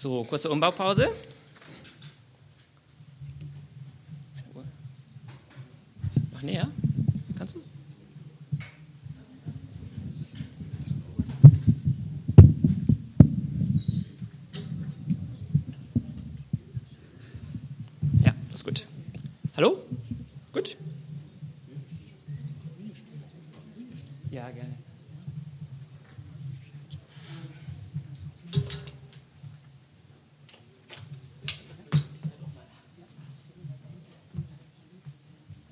So, kurze Umbaupause. Noch näher? Kannst du? Ja, das ist gut. Hallo? Gut? Ja, gerne.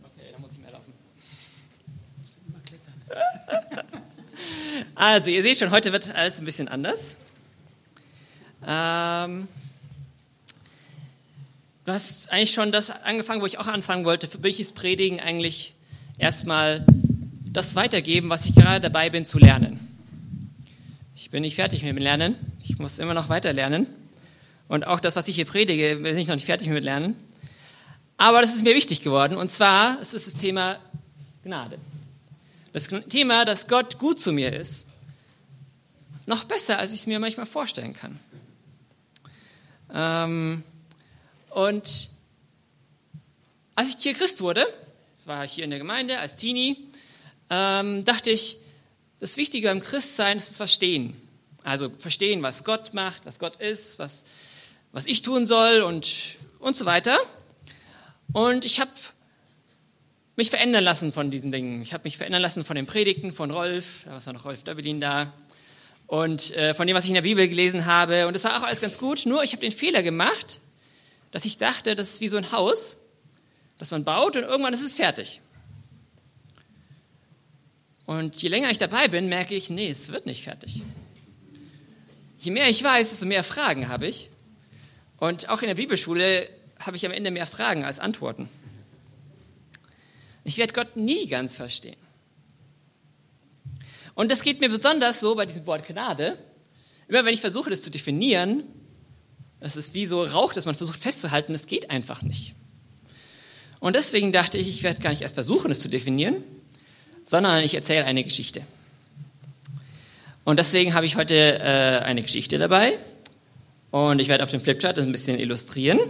Okay, dann muss ich mehr laufen. Also, ihr seht schon, heute wird alles ein bisschen anders. Ähm, du hast eigentlich schon das angefangen, wo ich auch anfangen wollte. Für mich ist Predigen eigentlich erstmal das weitergeben, was ich gerade dabei bin zu lernen. Ich bin nicht fertig mit dem Lernen. Ich muss immer noch weiter lernen. Und auch das, was ich hier predige, bin ich noch nicht fertig mit Lernen. Aber das ist mir wichtig geworden. Und zwar, es ist das Thema Gnade. Das Thema, dass Gott gut zu mir ist. Noch besser, als ich es mir manchmal vorstellen kann. Ähm, und als ich hier Christ wurde, war ich hier in der Gemeinde als Teenie, ähm, dachte ich, das Wichtige beim Christsein ist das Verstehen. Also verstehen, was Gott macht, was Gott ist, was, was ich tun soll und, und so weiter. Und ich habe mich verändern lassen von diesen Dingen. Ich habe mich verändern lassen von den Predigten von Rolf, da war noch Rolf Döbbelin da, und äh, von dem, was ich in der Bibel gelesen habe. Und das war auch alles ganz gut, nur ich habe den Fehler gemacht, dass ich dachte, das ist wie so ein Haus, das man baut und irgendwann ist es fertig. Und je länger ich dabei bin, merke ich, nee, es wird nicht fertig. Je mehr ich weiß, desto mehr Fragen habe ich. Und auch in der Bibelschule habe ich am Ende mehr Fragen als Antworten. Ich werde Gott nie ganz verstehen. Und das geht mir besonders so bei diesem Wort Gnade. Immer wenn ich versuche, das zu definieren, das ist wie so Rauch, das man versucht festzuhalten, das geht einfach nicht. Und deswegen dachte ich, ich werde gar nicht erst versuchen, es zu definieren, sondern ich erzähle eine Geschichte. Und deswegen habe ich heute äh, eine Geschichte dabei. Und ich werde auf dem Flipchart das ein bisschen illustrieren.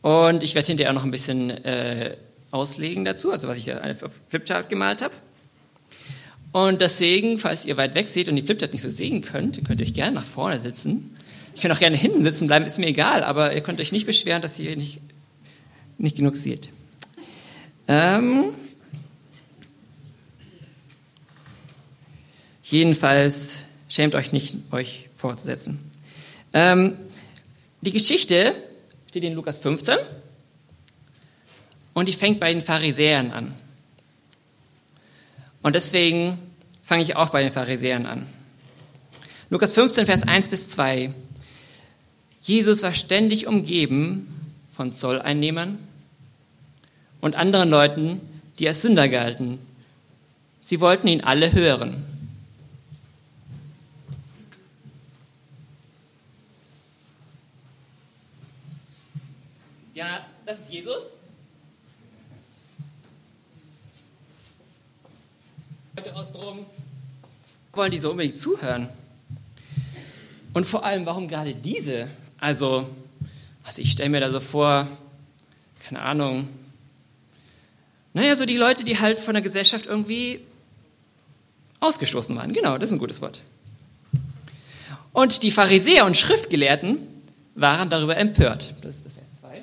Und ich werde hinterher noch ein bisschen äh, auslegen dazu, also was ich auf Flipchart gemalt habe. Und deswegen, falls ihr weit weg seht und die Flipchart nicht so sehen könnt, könnt ihr euch gerne nach vorne sitzen. Ich kann auch gerne hinten sitzen bleiben, ist mir egal, aber ihr könnt euch nicht beschweren, dass ihr nicht, nicht genug seht. Ähm, jedenfalls schämt euch nicht, euch vorzusetzen. Ähm, die Geschichte steht in Lukas 15 und die fängt bei den Pharisäern an. Und deswegen fange ich auch bei den Pharisäern an. Lukas 15, Vers 1 bis 2. Jesus war ständig umgeben von Zolleinnehmern und anderen Leuten, die als Sünder galten. Sie wollten ihn alle hören. Ja, das ist Jesus. Leute aus drum wollen die so unbedingt zuhören. Und vor allem, warum gerade diese? Also, also ich stelle mir da so vor, keine Ahnung, naja, so die Leute, die halt von der Gesellschaft irgendwie ausgestoßen waren. Genau, das ist ein gutes Wort. Und die Pharisäer und Schriftgelehrten waren darüber empört. Das ist Vers 2.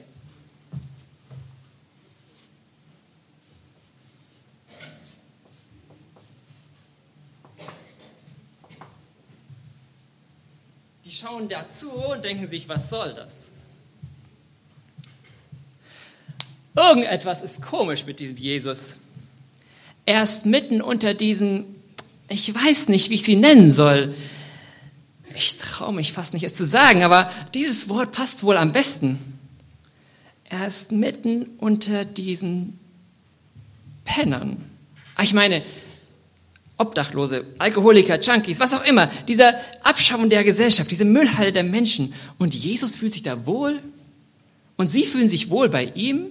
Die schauen dazu und denken sich, was soll das? Irgendetwas ist komisch mit diesem Jesus. Er ist mitten unter diesen, ich weiß nicht, wie ich sie nennen soll. Ich traue mich fast nicht, es zu sagen, aber dieses Wort passt wohl am besten. Er ist mitten unter diesen Pennern. Ich meine, Obdachlose, Alkoholiker, Junkies, was auch immer. Dieser Abschaum der Gesellschaft, diese Müllhalle der Menschen. Und Jesus fühlt sich da wohl? Und sie fühlen sich wohl bei ihm?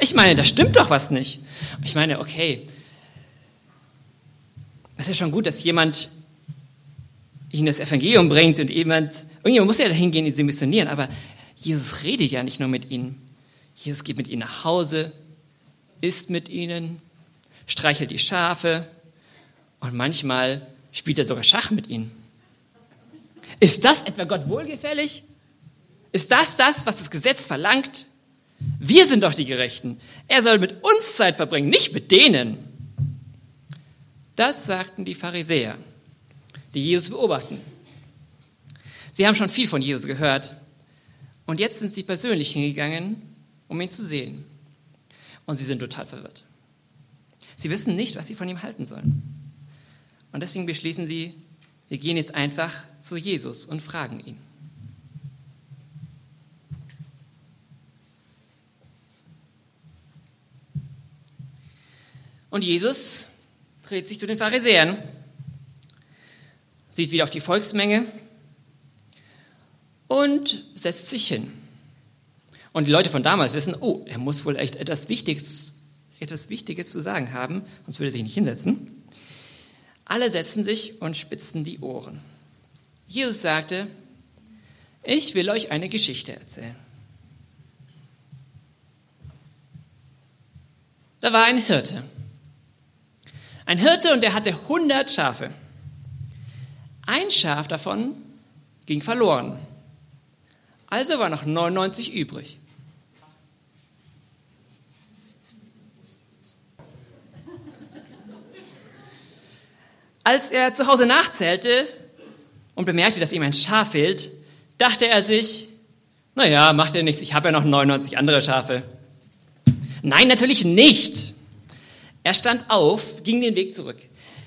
Ich meine, da stimmt doch was nicht. Ich meine, okay, es ist ja schon gut, dass jemand ihnen das Evangelium bringt und jemand, irgendjemand muss ja dahin gehen, sie missionieren, aber Jesus redet ja nicht nur mit ihnen. Jesus geht mit ihnen nach Hause, isst mit ihnen, streichelt die Schafe und manchmal spielt er sogar Schach mit ihnen. Ist das etwa Gott wohlgefällig? Ist das das, was das Gesetz verlangt? Wir sind doch die Gerechten. Er soll mit uns Zeit verbringen, nicht mit denen. Das sagten die Pharisäer, die Jesus beobachten. Sie haben schon viel von Jesus gehört und jetzt sind sie persönlich hingegangen, um ihn zu sehen. Und sie sind total verwirrt. Sie wissen nicht, was sie von ihm halten sollen. Und deswegen beschließen sie, wir gehen jetzt einfach zu Jesus und fragen ihn. Und Jesus dreht sich zu den Pharisäern, sieht wieder auf die Volksmenge und setzt sich hin. Und die Leute von damals wissen, oh, er muss wohl echt etwas Wichtiges, etwas Wichtiges zu sagen haben, sonst würde er sich nicht hinsetzen. Alle setzten sich und spitzten die Ohren. Jesus sagte, ich will euch eine Geschichte erzählen. Da war ein Hirte. Ein Hirte und der hatte 100 Schafe. Ein Schaf davon ging verloren. Also war noch 99 übrig. Als er zu Hause nachzählte und bemerkte, dass ihm ein Schaf fehlt, dachte er sich, naja, macht er nichts, ich habe ja noch 99 andere Schafe. Nein, natürlich nicht. Er stand auf, ging den Weg zurück,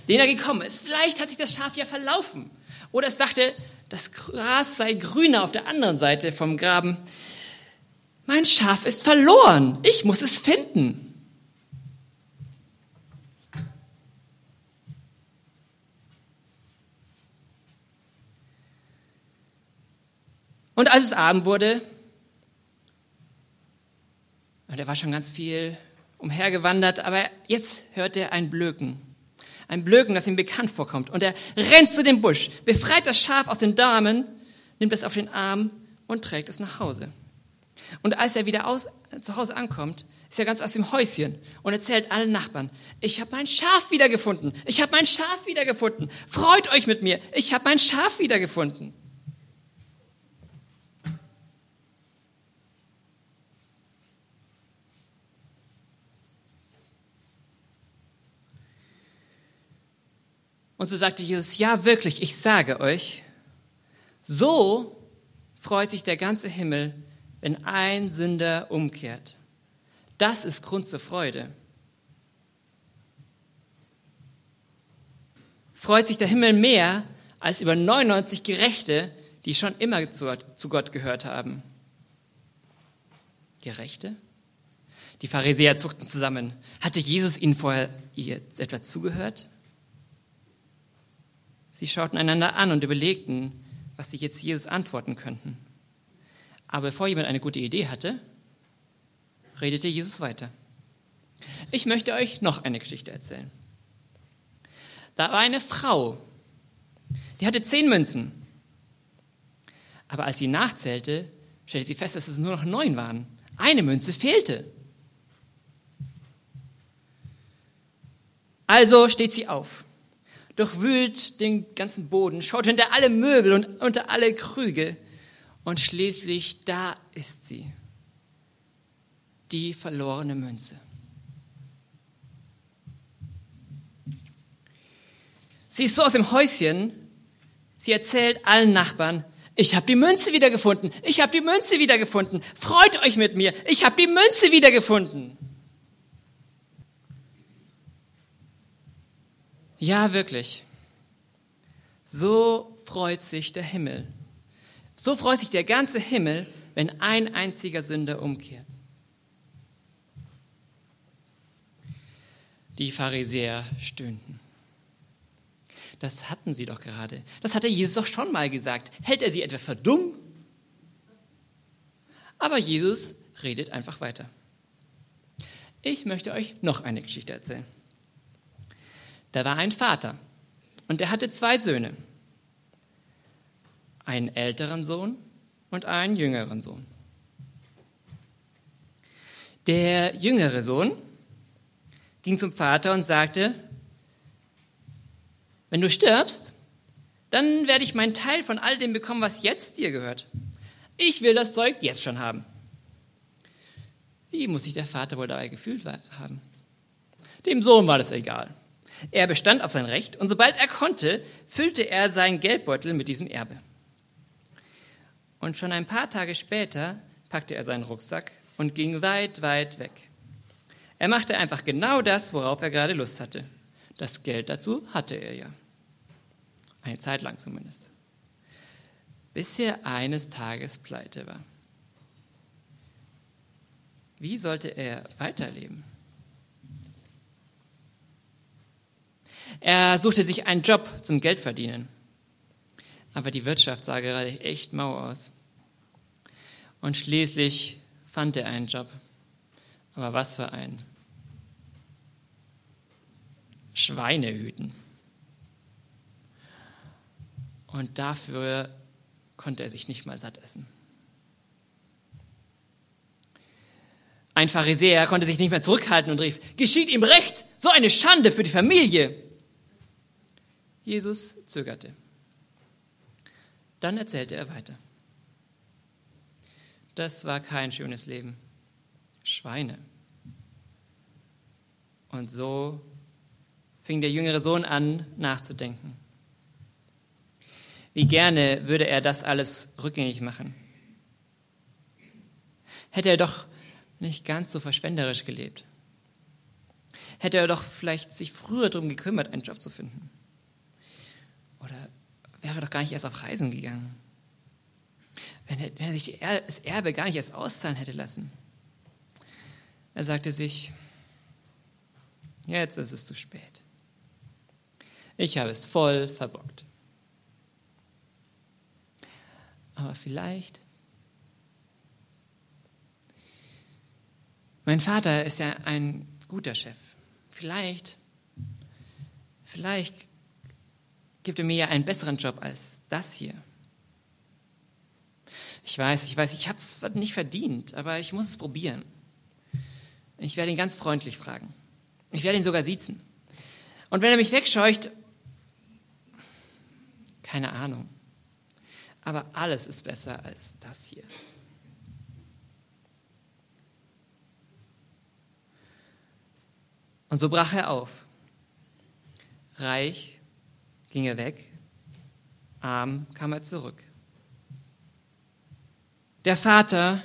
den er gekommen ist. Vielleicht hat sich das Schaf ja verlaufen. Oder es dachte, das Gras sei grüner auf der anderen Seite vom Graben. Mein Schaf ist verloren. Ich muss es finden. Und als es Abend wurde, und er war schon ganz viel umhergewandert, aber jetzt hört er ein Blöken. Ein Blöken, das ihm bekannt vorkommt. Und er rennt zu dem Busch, befreit das Schaf aus den Damen, nimmt es auf den Arm und trägt es nach Hause. Und als er wieder aus, zu Hause ankommt, ist er ganz aus dem Häuschen und erzählt allen Nachbarn, ich habe mein Schaf wiedergefunden, ich habe mein Schaf wiedergefunden, freut euch mit mir, ich habe mein Schaf wiedergefunden. Und so sagte Jesus, ja wirklich, ich sage euch, so freut sich der ganze Himmel, wenn ein Sünder umkehrt. Das ist Grund zur Freude. Freut sich der Himmel mehr als über 99 Gerechte, die schon immer zu Gott gehört haben. Gerechte? Die Pharisäer zuckten zusammen. Hatte Jesus ihnen vorher etwa zugehört? Sie schauten einander an und überlegten, was sie jetzt Jesus antworten könnten. Aber bevor jemand eine gute Idee hatte, redete Jesus weiter. Ich möchte euch noch eine Geschichte erzählen. Da war eine Frau, die hatte zehn Münzen. Aber als sie nachzählte, stellte sie fest, dass es nur noch neun waren. Eine Münze fehlte. Also steht sie auf durchwühlt den ganzen Boden, schaut hinter alle Möbel und unter alle Krüge und schließlich da ist sie, die verlorene Münze. Sie ist so aus dem Häuschen, sie erzählt allen Nachbarn, ich habe die Münze wiedergefunden, ich habe die Münze wiedergefunden, freut euch mit mir, ich habe die Münze wiedergefunden. Ja, wirklich. So freut sich der Himmel. So freut sich der ganze Himmel, wenn ein einziger Sünder umkehrt. Die Pharisäer stöhnten. Das hatten sie doch gerade. Das hatte Jesus doch schon mal gesagt. Hält er sie etwa für dumm? Aber Jesus redet einfach weiter. Ich möchte euch noch eine Geschichte erzählen. Da war ein Vater und er hatte zwei Söhne. einen älteren Sohn und einen jüngeren Sohn. Der jüngere Sohn ging zum Vater und sagte, wenn du stirbst, dann werde ich meinen Teil von all dem bekommen, was jetzt dir gehört. Ich will das Zeug jetzt schon haben. Wie muss sich der Vater wohl dabei gefühlt haben? Dem Sohn war das egal. Er bestand auf sein Recht und sobald er konnte, füllte er seinen Geldbeutel mit diesem Erbe. Und schon ein paar Tage später packte er seinen Rucksack und ging weit, weit weg. Er machte einfach genau das, worauf er gerade Lust hatte. Das Geld dazu hatte er ja. Eine Zeit lang zumindest. Bis er eines Tages pleite war. Wie sollte er weiterleben? Er suchte sich einen Job zum Geldverdienen. Aber die Wirtschaft sah gerade echt mau aus. Und schließlich fand er einen Job. Aber was für einen? Schweine hüten. Und dafür konnte er sich nicht mal satt essen. Ein Pharisäer konnte sich nicht mehr zurückhalten und rief, geschieht ihm recht, so eine Schande für die Familie. Jesus zögerte. Dann erzählte er weiter. Das war kein schönes Leben. Schweine. Und so fing der jüngere Sohn an nachzudenken. Wie gerne würde er das alles rückgängig machen. Hätte er doch nicht ganz so verschwenderisch gelebt. Hätte er doch vielleicht sich früher darum gekümmert, einen Job zu finden. Oder wäre doch gar nicht erst auf Reisen gegangen. Wenn er, wenn er sich das Erbe gar nicht erst auszahlen hätte lassen. Er sagte sich, jetzt ist es zu spät. Ich habe es voll verbockt. Aber vielleicht. Mein Vater ist ja ein guter Chef. Vielleicht, vielleicht gibt er mir ja einen besseren Job als das hier. Ich weiß, ich weiß, ich habe es nicht verdient, aber ich muss es probieren. Ich werde ihn ganz freundlich fragen. Ich werde ihn sogar siezen. Und wenn er mich wegscheucht, keine Ahnung. Aber alles ist besser als das hier. Und so brach er auf. Reich ging er weg, arm kam er zurück. Der Vater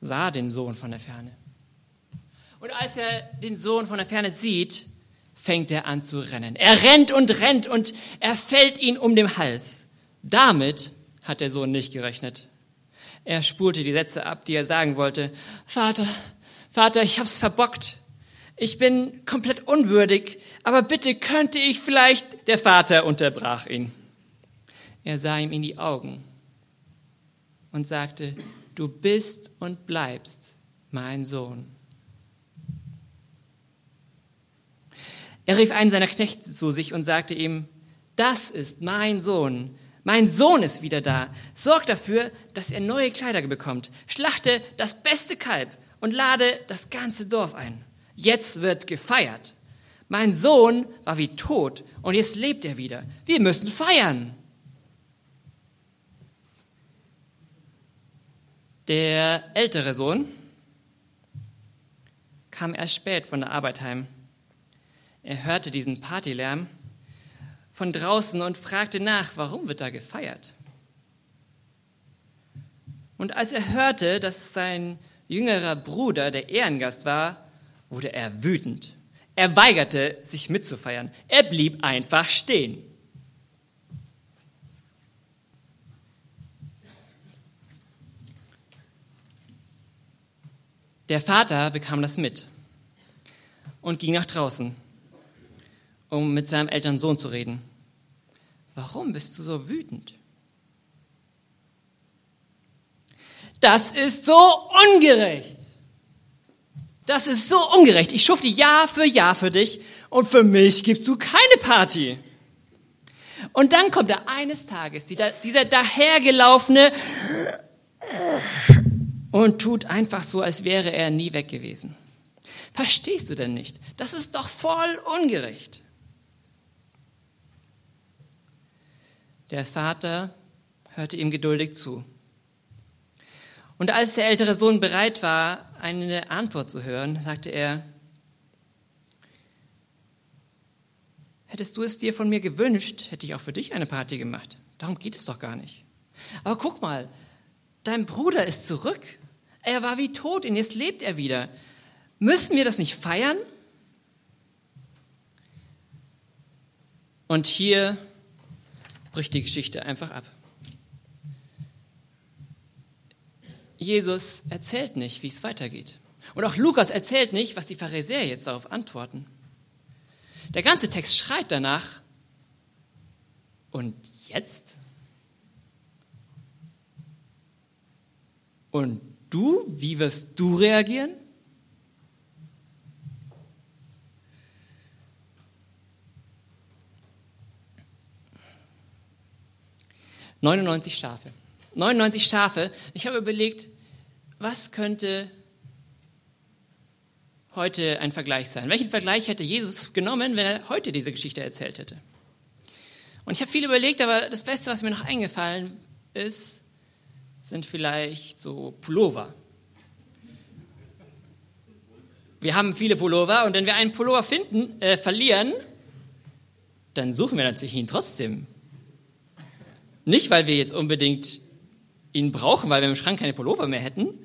sah den Sohn von der Ferne. Und als er den Sohn von der Ferne sieht, fängt er an zu rennen. Er rennt und rennt und er fällt ihn um den Hals. Damit hat der Sohn nicht gerechnet. Er spulte die Sätze ab, die er sagen wollte. Vater, Vater, ich hab's verbockt. Ich bin komplett unwürdig, aber bitte könnte ich vielleicht. Der Vater unterbrach ihn. Er sah ihm in die Augen und sagte, du bist und bleibst mein Sohn. Er rief einen seiner Knechte zu sich und sagte ihm, das ist mein Sohn. Mein Sohn ist wieder da. Sorg dafür, dass er neue Kleider bekommt. Schlachte das beste Kalb und lade das ganze Dorf ein. Jetzt wird gefeiert. Mein Sohn war wie tot und jetzt lebt er wieder. Wir müssen feiern. Der ältere Sohn kam erst spät von der Arbeit heim. Er hörte diesen Partylärm von draußen und fragte nach, warum wird da gefeiert? Und als er hörte, dass sein jüngerer Bruder der Ehrengast war, wurde er wütend. Er weigerte, sich mitzufeiern. Er blieb einfach stehen. Der Vater bekam das mit und ging nach draußen, um mit seinem älteren Sohn zu reden. Warum bist du so wütend? Das ist so ungerecht. Das ist so ungerecht. Ich schufte Jahr für Jahr für dich und für mich gibst du keine Party. Und dann kommt er eines Tages, dieser, dieser dahergelaufene und tut einfach so, als wäre er nie weg gewesen. Verstehst du denn nicht? Das ist doch voll ungerecht. Der Vater hörte ihm geduldig zu. Und als der ältere Sohn bereit war, eine Antwort zu hören, sagte er, hättest du es dir von mir gewünscht, hätte ich auch für dich eine Party gemacht. Darum geht es doch gar nicht. Aber guck mal, dein Bruder ist zurück. Er war wie tot und jetzt lebt er wieder. Müssen wir das nicht feiern? Und hier bricht die Geschichte einfach ab. Jesus erzählt nicht, wie es weitergeht. Und auch Lukas erzählt nicht, was die Pharisäer jetzt darauf antworten. Der ganze Text schreit danach. Und jetzt? Und du, wie wirst du reagieren? Neunundneunzig Schafe. 99 Schafe. Ich habe überlegt, was könnte heute ein Vergleich sein? Welchen Vergleich hätte Jesus genommen, wenn er heute diese Geschichte erzählt hätte? Und ich habe viel überlegt, aber das Beste, was mir noch eingefallen ist, sind vielleicht so Pullover. Wir haben viele Pullover und wenn wir einen Pullover finden, äh, verlieren, dann suchen wir natürlich ihn trotzdem. Nicht, weil wir jetzt unbedingt ihn brauchen, weil wir im Schrank keine Pullover mehr hätten.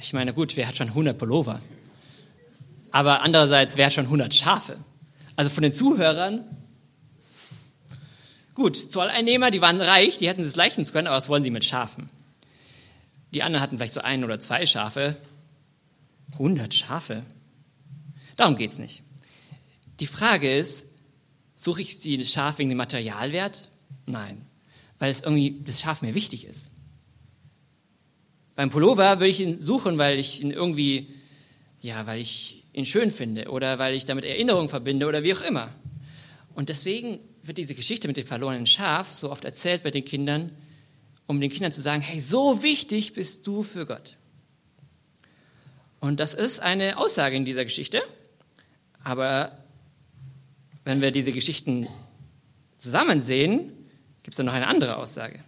Ich meine, gut, wer hat schon 100 Pullover? Aber andererseits, wer hat schon 100 Schafe? Also von den Zuhörern, gut, Zolleinnehmer, die waren reich, die hätten es leisten können, aber was wollen sie mit Schafen? Die anderen hatten vielleicht so ein oder zwei Schafe. 100 Schafe? Darum geht es nicht. Die Frage ist, suche ich die Schafe wegen dem Materialwert? Nein weil es irgendwie das Schaf mir wichtig ist. Beim Pullover würde ich ihn suchen, weil ich ihn irgendwie, ja, weil ich ihn schön finde oder weil ich damit Erinnerungen verbinde oder wie auch immer. Und deswegen wird diese Geschichte mit dem verlorenen Schaf so oft erzählt bei den Kindern, um den Kindern zu sagen, hey, so wichtig bist du für Gott. Und das ist eine Aussage in dieser Geschichte. Aber wenn wir diese Geschichten zusammen sehen, gibt es dann noch eine andere Aussage.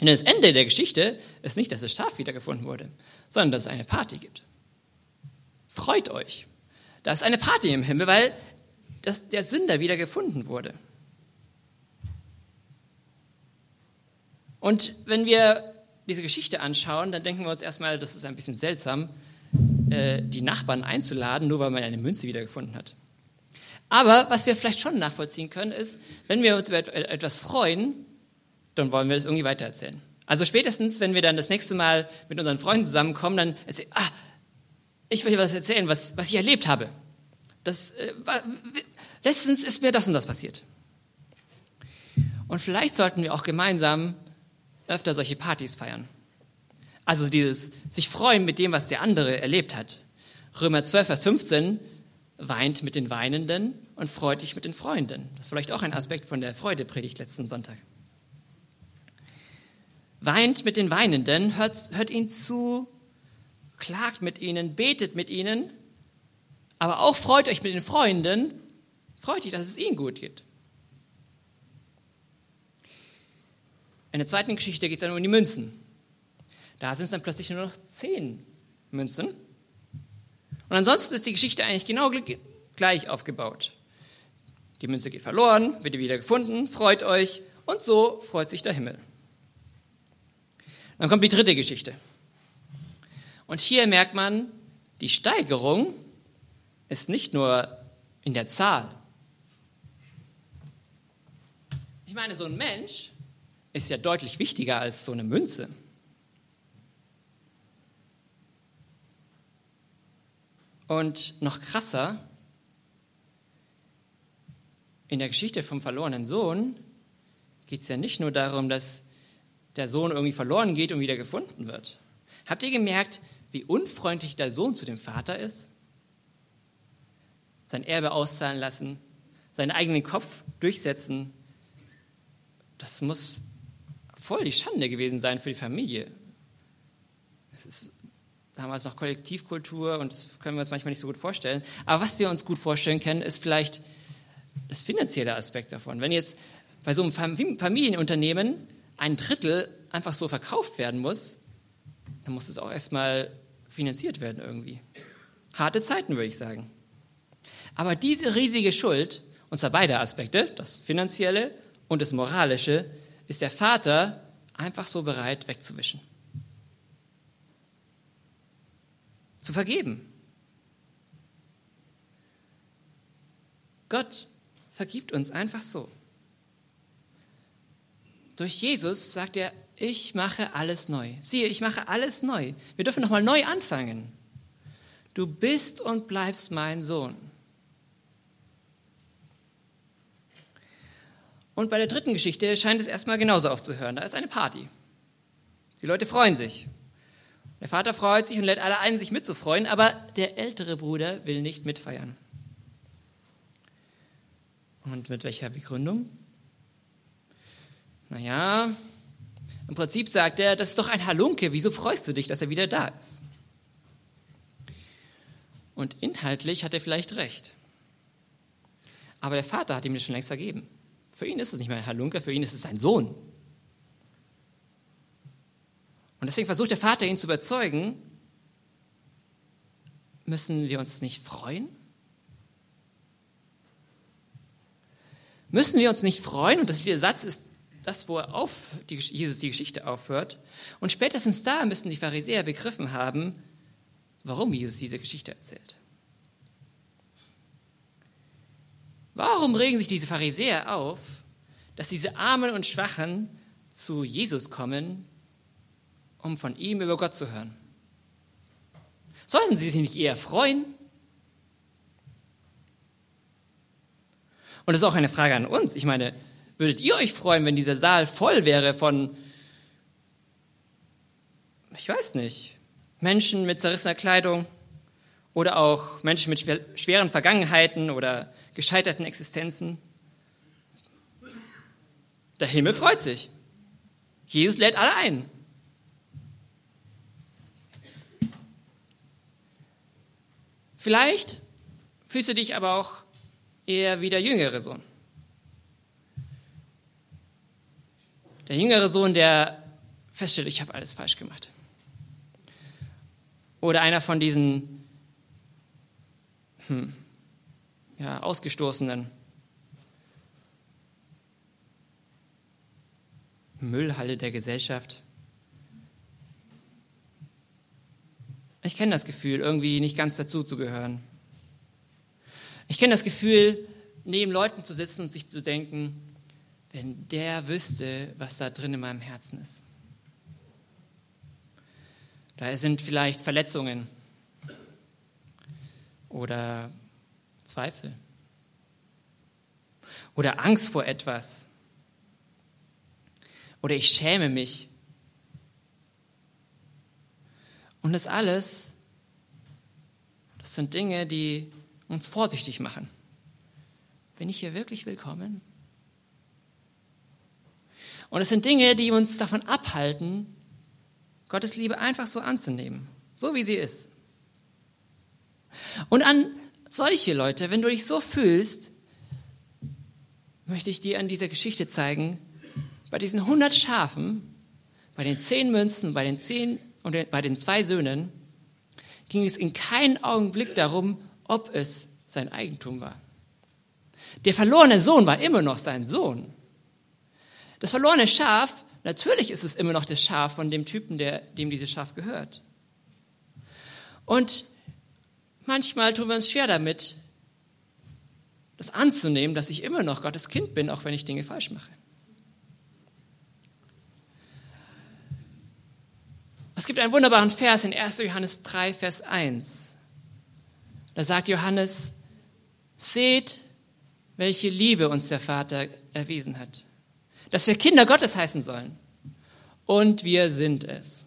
Denn das Ende der Geschichte ist nicht, dass das Schaf wiedergefunden wurde, sondern dass es eine Party gibt. Freut euch. Da ist eine Party im Himmel, weil das, der Sünder wieder gefunden wurde. Und wenn wir diese Geschichte anschauen, dann denken wir uns erstmal, das ist ein bisschen seltsam, äh, die Nachbarn einzuladen, nur weil man eine Münze wiedergefunden hat. Aber was wir vielleicht schon nachvollziehen können, ist, wenn wir uns über etwas freuen, dann wollen wir es irgendwie weitererzählen. Also spätestens, wenn wir dann das nächste Mal mit unseren Freunden zusammenkommen, dann erzählen, ah, ich will dir was erzählen, was, was ich erlebt habe. Das, äh, letztens ist mir das und das passiert. Und vielleicht sollten wir auch gemeinsam öfter solche Partys feiern. Also dieses sich freuen mit dem, was der andere erlebt hat. Römer 12, Vers 15 weint mit den Weinenden und freut dich mit den Freunden. Das ist vielleicht auch ein Aspekt von der Freudepredigt letzten Sonntag. Weint mit den Weinenden, hört, hört ihnen zu, klagt mit ihnen, betet mit ihnen, aber auch freut euch mit den Freunden, freut euch, dass es ihnen gut geht. In der zweiten Geschichte geht es dann um die Münzen. Da sind es dann plötzlich nur noch zehn Münzen und ansonsten ist die Geschichte eigentlich genau gleich aufgebaut. Die Münze geht verloren, wird wieder gefunden, freut euch und so freut sich der Himmel. Dann kommt die dritte Geschichte. Und hier merkt man, die Steigerung ist nicht nur in der Zahl. Ich meine, so ein Mensch ist ja deutlich wichtiger als so eine Münze. Und noch krasser, in der Geschichte vom verlorenen Sohn geht es ja nicht nur darum, dass der Sohn irgendwie verloren geht und wieder gefunden wird. Habt ihr gemerkt, wie unfreundlich der Sohn zu dem Vater ist? Sein Erbe auszahlen lassen, seinen eigenen Kopf durchsetzen, das muss voll die Schande gewesen sein für die Familie. Es ist damals noch Kollektivkultur und das können wir uns manchmal nicht so gut vorstellen. Aber was wir uns gut vorstellen können, ist vielleicht das finanzielle Aspekt davon. Wenn jetzt bei so einem Familienunternehmen ein Drittel einfach so verkauft werden muss, dann muss es auch erstmal finanziert werden irgendwie. Harte Zeiten, würde ich sagen. Aber diese riesige Schuld, und zwar beide Aspekte, das finanzielle und das moralische, ist der Vater einfach so bereit wegzuwischen. Zu vergeben. Gott vergibt uns einfach so. Durch Jesus sagt er, ich mache alles neu. Siehe, ich mache alles neu. Wir dürfen nochmal neu anfangen. Du bist und bleibst mein Sohn. Und bei der dritten Geschichte scheint es erstmal genauso aufzuhören. Da ist eine Party. Die Leute freuen sich. Der Vater freut sich und lädt alle ein, sich mitzufreuen, aber der ältere Bruder will nicht mitfeiern. Und mit welcher Begründung? Naja, im Prinzip sagt er, das ist doch ein Halunke, wieso freust du dich, dass er wieder da ist? Und inhaltlich hat er vielleicht recht. Aber der Vater hat ihm das schon längst vergeben. Für ihn ist es nicht mehr ein Halunke, für ihn ist es sein Sohn. Und deswegen versucht der Vater ihn zu überzeugen, müssen wir uns nicht freuen? Müssen wir uns nicht freuen? Und das ist, der Satz ist das, wo auf, die, Jesus die Geschichte aufhört. Und spätestens da müssen die Pharisäer begriffen haben, warum Jesus diese Geschichte erzählt. Warum regen sich diese Pharisäer auf, dass diese Armen und Schwachen zu Jesus kommen, um von ihm über Gott zu hören? Sollten sie sich nicht eher freuen? Und das ist auch eine Frage an uns. Ich meine, würdet ihr euch freuen, wenn dieser Saal voll wäre von, ich weiß nicht, Menschen mit zerrissener Kleidung oder auch Menschen mit schweren Vergangenheiten oder gescheiterten Existenzen? Der Himmel freut sich. Jesus lädt alle ein. Vielleicht fühlst du dich aber auch eher wie der jüngere Sohn. Der jüngere Sohn, der feststellt, ich habe alles falsch gemacht. Oder einer von diesen hm, ja, Ausgestoßenen. Müllhalle der Gesellschaft. Ich kenne das Gefühl, irgendwie nicht ganz dazu zu gehören. Ich kenne das Gefühl, neben Leuten zu sitzen und sich zu denken, wenn der wüsste, was da drin in meinem Herzen ist. Da sind vielleicht Verletzungen oder Zweifel oder Angst vor etwas oder ich schäme mich. Und das alles, das sind Dinge, die uns vorsichtig machen. Bin ich hier wirklich willkommen? Und es sind Dinge, die uns davon abhalten, Gottes Liebe einfach so anzunehmen, so wie sie ist. Und an solche Leute, wenn du dich so fühlst, möchte ich dir an dieser Geschichte zeigen, bei diesen 100 Schafen, bei den zehn Münzen, bei den zehn und bei den zwei Söhnen, ging es in keinem Augenblick darum, ob es sein Eigentum war. Der verlorene Sohn war immer noch sein Sohn. Das verlorene Schaf, natürlich ist es immer noch das Schaf von dem Typen, der, dem dieses Schaf gehört. Und manchmal tun wir uns schwer damit, das anzunehmen, dass ich immer noch Gottes Kind bin, auch wenn ich Dinge falsch mache. Es gibt einen wunderbaren Vers in 1. Johannes 3, Vers 1. Da sagt Johannes, seht, welche Liebe uns der Vater erwiesen hat, dass wir Kinder Gottes heißen sollen. Und wir sind es.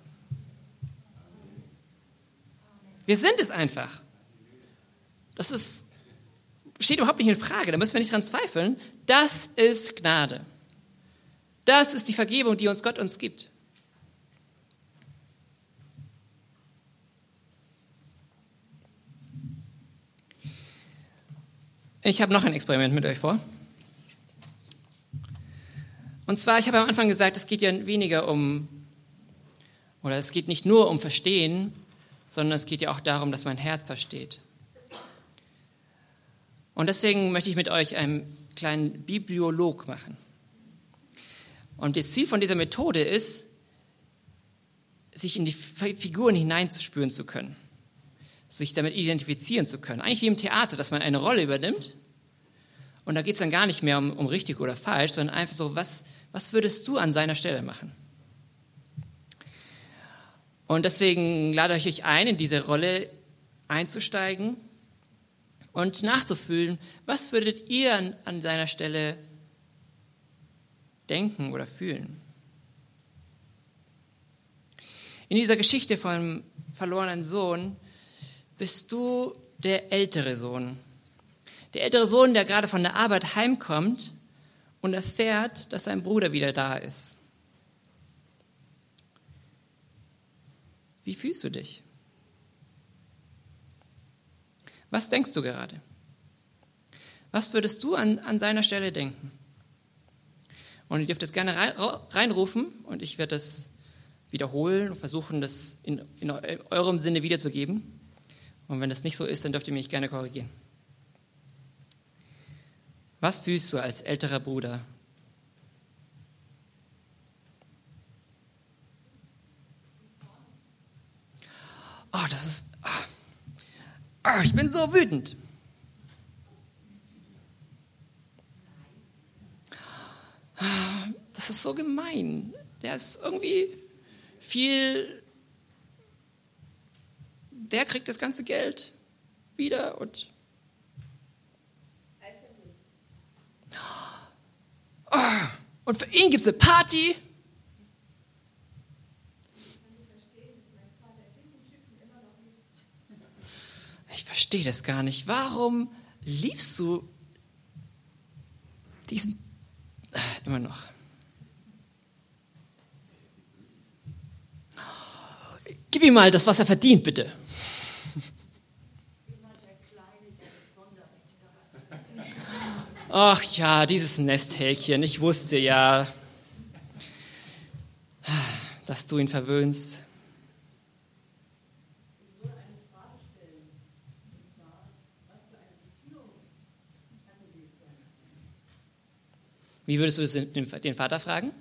Wir sind es einfach. Das ist steht überhaupt nicht in Frage, da müssen wir nicht dran zweifeln. Das ist Gnade. Das ist die Vergebung, die uns Gott uns gibt. Ich habe noch ein Experiment mit euch vor. Und zwar, ich habe am Anfang gesagt, es geht ja weniger um, oder es geht nicht nur um Verstehen, sondern es geht ja auch darum, dass mein Herz versteht. Und deswegen möchte ich mit euch einen kleinen Bibliolog machen. Und das Ziel von dieser Methode ist, sich in die Figuren hineinzuspüren zu können, sich damit identifizieren zu können. Eigentlich wie im Theater, dass man eine Rolle übernimmt und da geht es dann gar nicht mehr um, um richtig oder falsch, sondern einfach so, was, was würdest du an seiner Stelle machen? Und deswegen lade ich euch ein, in diese Rolle einzusteigen und nachzufühlen, was würdet ihr an, an seiner Stelle denken oder fühlen. In dieser Geschichte vom verlorenen Sohn bist du der ältere Sohn. Der ältere Sohn, der gerade von der Arbeit heimkommt und erfährt, dass sein Bruder wieder da ist. Wie fühlst du dich? Was denkst du gerade? Was würdest du an, an seiner Stelle denken? Und ihr dürft es gerne reinrufen und ich werde das wiederholen und versuchen, das in, in eurem Sinne wiederzugeben. Und wenn das nicht so ist, dann dürft ihr mich gerne korrigieren. Was fühlst du als älterer Bruder? Oh, das ist. Oh, ich bin so wütend. Das ist so gemein. Der ist irgendwie viel. Der kriegt das ganze Geld wieder und und für ihn gibt es eine Party. Ich verstehe das gar nicht. Warum liebst du diesen äh, immer noch? Gib ihm mal das, was er verdient, bitte. Ach ja, dieses Nesthäkchen, ich wusste ja, dass du ihn verwöhnst. Wie würdest du den Vater fragen?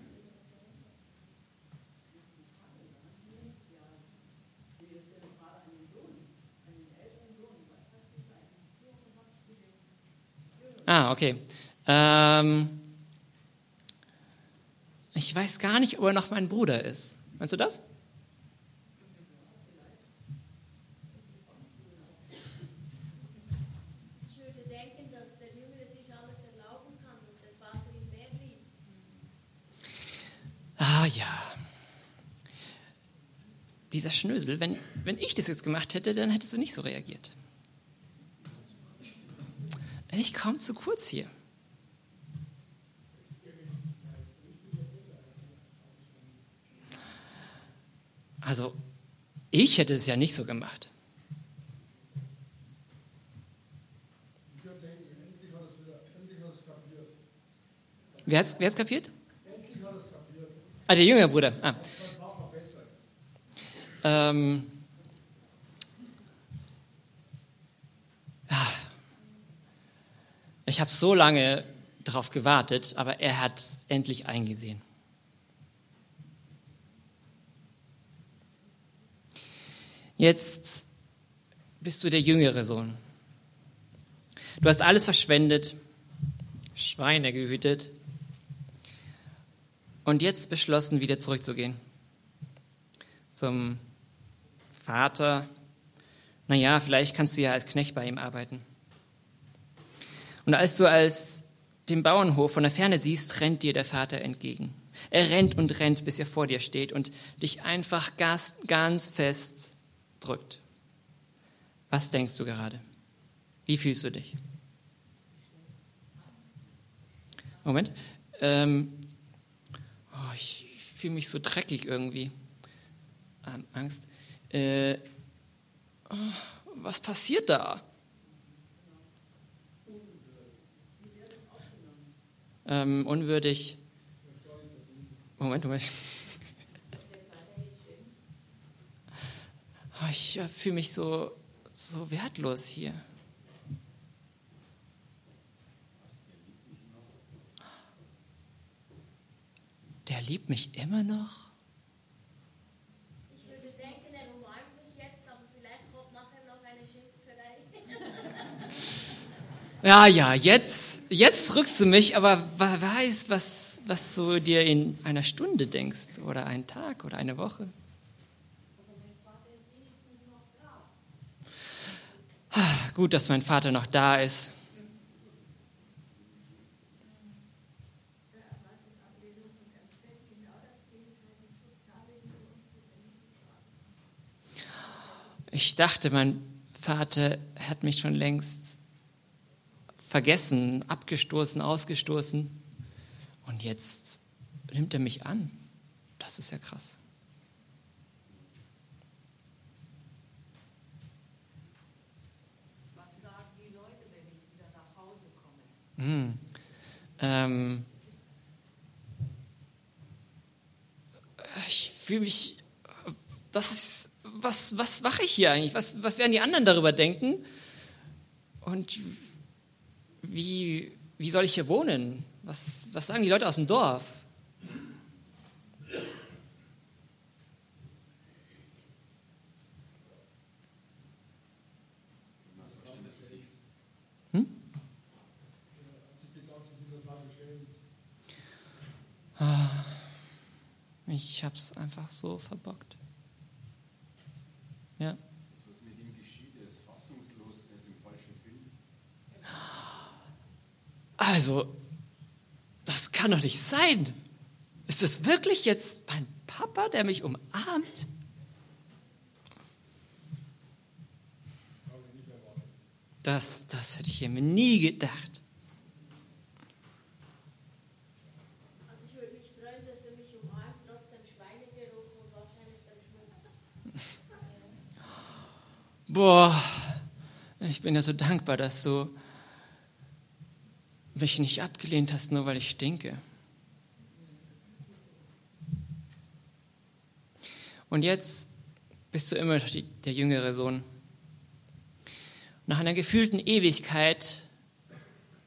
Ah, okay. Ähm, ich weiß gar nicht, ob er noch mein Bruder ist. Meinst du das? Ich würde denken, dass der Jüngere sich alles erlauben kann, dass der Vater ihn mehr liebt. Ah ja. Dieser Schnösel, wenn, wenn ich das jetzt gemacht hätte, dann hättest du nicht so reagiert. Ich komme zu kurz hier. Also, ich hätte es ja nicht so gemacht. Wer hat es kapiert? Ah, der jüngere Bruder. Ah. Ähm, Ich habe so lange darauf gewartet, aber er hat es endlich eingesehen. Jetzt bist du der jüngere Sohn. Du hast alles verschwendet, Schweine gehütet und jetzt beschlossen, wieder zurückzugehen. Zum Vater. Naja, vielleicht kannst du ja als Knecht bei ihm arbeiten. Und als du als den Bauernhof von der Ferne siehst, rennt dir der Vater entgegen. Er rennt und rennt, bis er vor dir steht und dich einfach ganz, ganz fest drückt. Was denkst du gerade? Wie fühlst du dich? Moment. Ähm, oh, ich fühle mich so dreckig irgendwie. Ähm, Angst. Äh, oh, was passiert da? Ähm, unwürdig. Moment, Moment. Oh, ich äh, fühle mich so, so wertlos hier. Der liebt mich immer noch? Ich würde denken, er umarmt mich jetzt, aber vielleicht kommt nachher noch eine Schimpferei. Ja, ja, jetzt, jetzt drückst du mich, aber wer weiß, was, was du dir in einer Stunde denkst oder einen Tag oder eine Woche. Ah, Gut, dass mein Vater noch da ist. Ich dachte, mein Vater hat mich schon längst vergessen, abgestoßen, ausgestoßen. Und jetzt nimmt er mich an. Das ist ja krass. Was sagen die Leute, wenn ich wieder nach Hause komme? Hm. Ähm, ich fühle mich. Das ist. Was, was mache ich hier eigentlich? Was, was werden die anderen darüber denken? Und wie, wie soll ich hier wohnen? Was, was sagen die Leute aus dem Dorf? Ich hab's einfach so verbockt. Ja. Das, was mit ihm geschieht, er ist fassungslos, er ist im falschen Film. Also, das kann doch nicht sein. Ist es wirklich jetzt mein Papa, der mich umarmt? Das, das hätte ich mir nie gedacht. Ich würde mich freuen, dass mich umarmt, trotz dem Schweinegeruch und wahrscheinlich dem Schmutz. Boah, ich bin ja so dankbar, dass du mich nicht abgelehnt hast, nur weil ich stinke. Und jetzt bist du immer der jüngere Sohn. Nach einer gefühlten Ewigkeit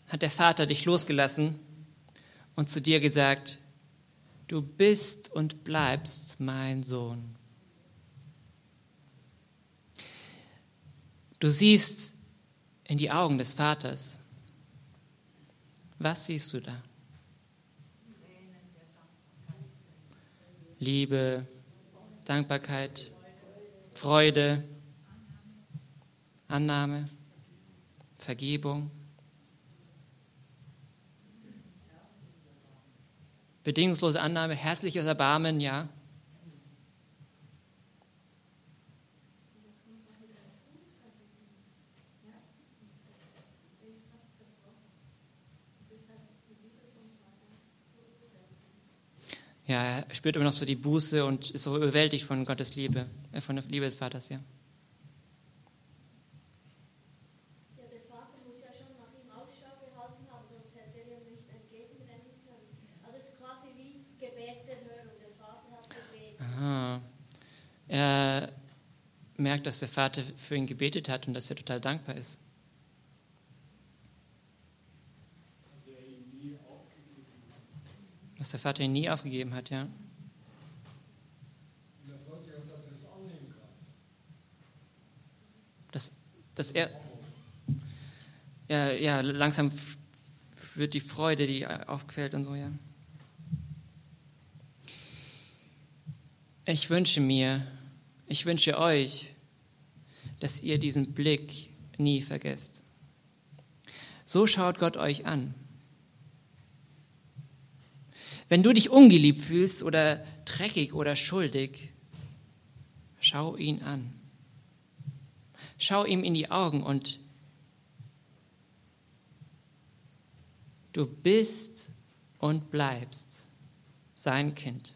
hat der Vater dich losgelassen und zu dir gesagt, du bist und bleibst mein Sohn. Du siehst in die Augen des Vaters. Was siehst du da? Liebe, Dankbarkeit, Freude, Annahme, Vergebung, bedingungslose Annahme, herzliches Erbarmen, ja. Ja, er spürt immer noch so die Buße und ist so überwältigt von Gottes Liebe, äh, von der Liebe des Vaters, ja. Ja, der Vater muss ja schon nach ihm Ausschau gehalten haben, sonst hätte er ihm nicht entgegenrennen können. Also es ist quasi wie Gebetserhörung. Der Vater hat gebetet. Aha. Er merkt, dass der Vater für ihn gebetet hat und dass er total dankbar ist. Dass der Vater ihn nie aufgegeben hat, ja. Dass, dass er, ja, ja, langsam wird die Freude, die aufquellt und so, ja. Ich wünsche mir, ich wünsche euch, dass ihr diesen Blick nie vergesst. So schaut Gott euch an. Wenn du dich ungeliebt fühlst oder dreckig oder schuldig, schau ihn an. Schau ihm in die Augen und du bist und bleibst sein Kind.